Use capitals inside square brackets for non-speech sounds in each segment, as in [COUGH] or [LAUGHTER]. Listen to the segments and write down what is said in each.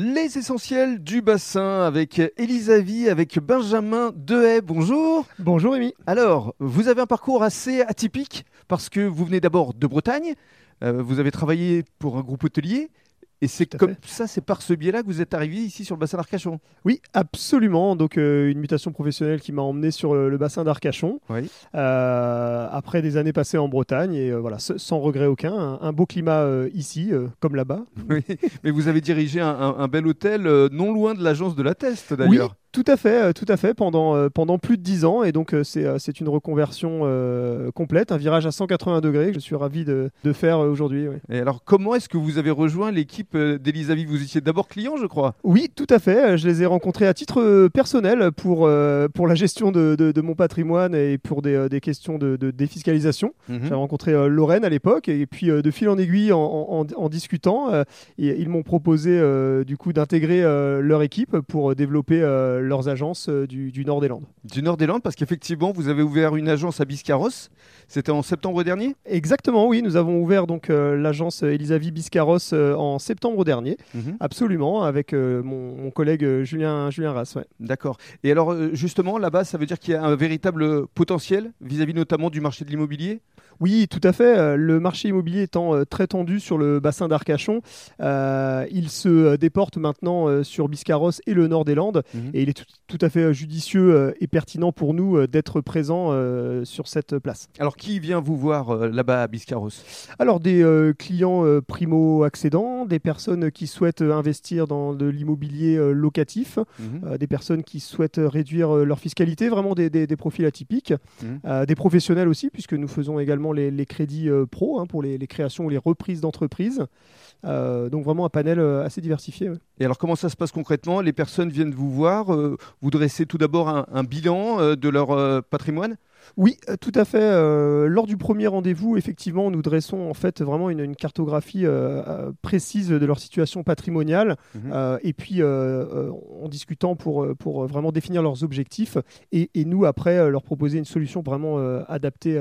Les essentiels du bassin avec Elisavie, avec Benjamin Dehaye. Bonjour. Bonjour Rémi. Alors, vous avez un parcours assez atypique parce que vous venez d'abord de Bretagne. euh, vous avez travaillé pour un groupe hôtelier. Et c'est comme fait. ça, c'est par ce biais-là que vous êtes arrivé ici sur le bassin d'Arcachon. Oui, absolument. Donc euh, une mutation professionnelle qui m'a emmené sur le bassin d'Arcachon. Oui. euh, après des années passées en Bretagne et euh, voilà, sans regret aucun. Un, un beau climat ici, comme là-bas. [LAUGHS] Oui. Mais vous avez dirigé un, un- un bel hôtel non loin de l'agence de la Teste Oui, d'ailleurs. Tout à fait, euh, tout à fait. Pendant euh, pendant plus de 10 ans et donc euh, c'est une reconversion euh, complète, un virage à 180 degrés que je suis ravi de, de faire aujourd'hui. oui. Et alors, comment est-ce que vous avez rejoint l'équipe d'Elisavie Vous étiez d'abord client, je crois. Oui, tout à fait. Je les ai rencontrés à titre personnel pour, euh, pour la gestion de, de- de mon patrimoine et pour des, des questions de, de défiscalisation. Mhm. J'avais rencontré euh, Lorraine à l'époque et puis de fil en aiguille en, en- en- en discutant, et ils m'ont proposé du coup d'intégrer leur équipe pour développer euh, leurs agences euh, du, du nord des Landes. Du nord des Landes, parce qu'effectivement, vous avez ouvert une agence à Biscarrosse. C'était en septembre dernier? Exactement, oui, nous avons ouvert donc euh, l'agence Elisavie Biscarros euh, en septembre dernier, absolument, avec mon, mon collègue Julien Julien Rass. ouais. D'accord. Et alors, justement, là-bas, ça veut dire qu'il y a un véritable potentiel vis-à-vis notamment du marché de l'immobilier? Oui, tout à fait. Euh, Le marché immobilier étant euh, très tendu sur le bassin d'Arcachon, euh, il se déporte maintenant sur Biscarros et le nord des Landes. Mhm. Et il est tout, tout à fait judicieux et pertinent pour nous d'être présents euh, sur cette place. Alors, qui vient vous voir euh, là-bas à Biscarrosse? Alors, des clients primo-accédants, des personnes qui souhaitent investir dans de l'immobilier locatif, euh, des personnes qui souhaitent réduire leur fiscalité, vraiment des, des- des profils atypiques, Mhm. Des professionnels aussi, puisque nous faisons également les, les crédits euh, pro hein, pour les, les créations ou les reprises d'entreprises. Euh, donc vraiment un panel euh, assez diversifié. ouais. Et alors, comment ça se passe concrètement? Les personnes viennent vous voir, vous dressez tout d'abord un, un bilan de leur patrimoine? Oui, tout à fait. Euh, lors du premier rendez-vous, effectivement, nous dressons en fait vraiment une, une cartographie euh, précise de leur situation patrimoniale, Mhm. euh, et puis en discutant pour, pour vraiment définir leurs objectifs, et, et nous après leur proposer une solution vraiment adaptée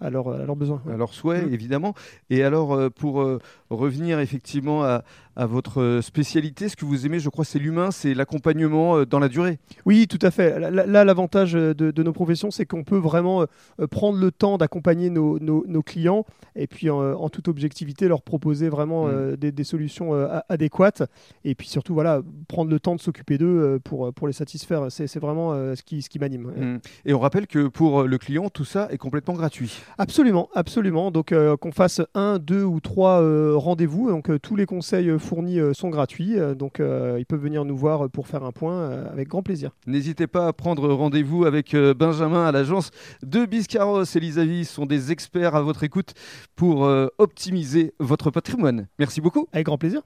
à, leurs, à leurs besoins. à leurs souhaits, Mhm. évidemment. Et alors, euh, pour euh, revenir effectivement à, à votre euh, spécialité, ce que vous aimez, je crois, c'est l'humain, c'est l'accompagnement dans la durée. Oui, tout à fait. Là, l'avantage de, de nos professions, c'est qu'on peut vraiment prendre le temps d'accompagner nos, nos- nos clients et puis en toute objectivité leur proposer vraiment Mm. des, des solutions adéquates et puis surtout voilà prendre le temps de s'occuper d'eux pour, pour les satisfaire. C'est vraiment ce qui, ce qui m'anime. Mm. Et on rappelle que pour le client, tout ça est complètement gratuit. Absolument, absolument. Donc euh, qu'on fasse un, deux ou trois euh, rendez-vous. Donc euh, tous les conseils fournis sont gratuits. Donc ils peuvent venir nous voir pour faire un point avec grand plaisir. N'hésitez pas à prendre rendez-vous avec Benjamin à l'agence de Biscarros et Lisavi sont des experts à votre écoute pour optimiser votre patrimoine. Merci beaucoup. Avec grand plaisir.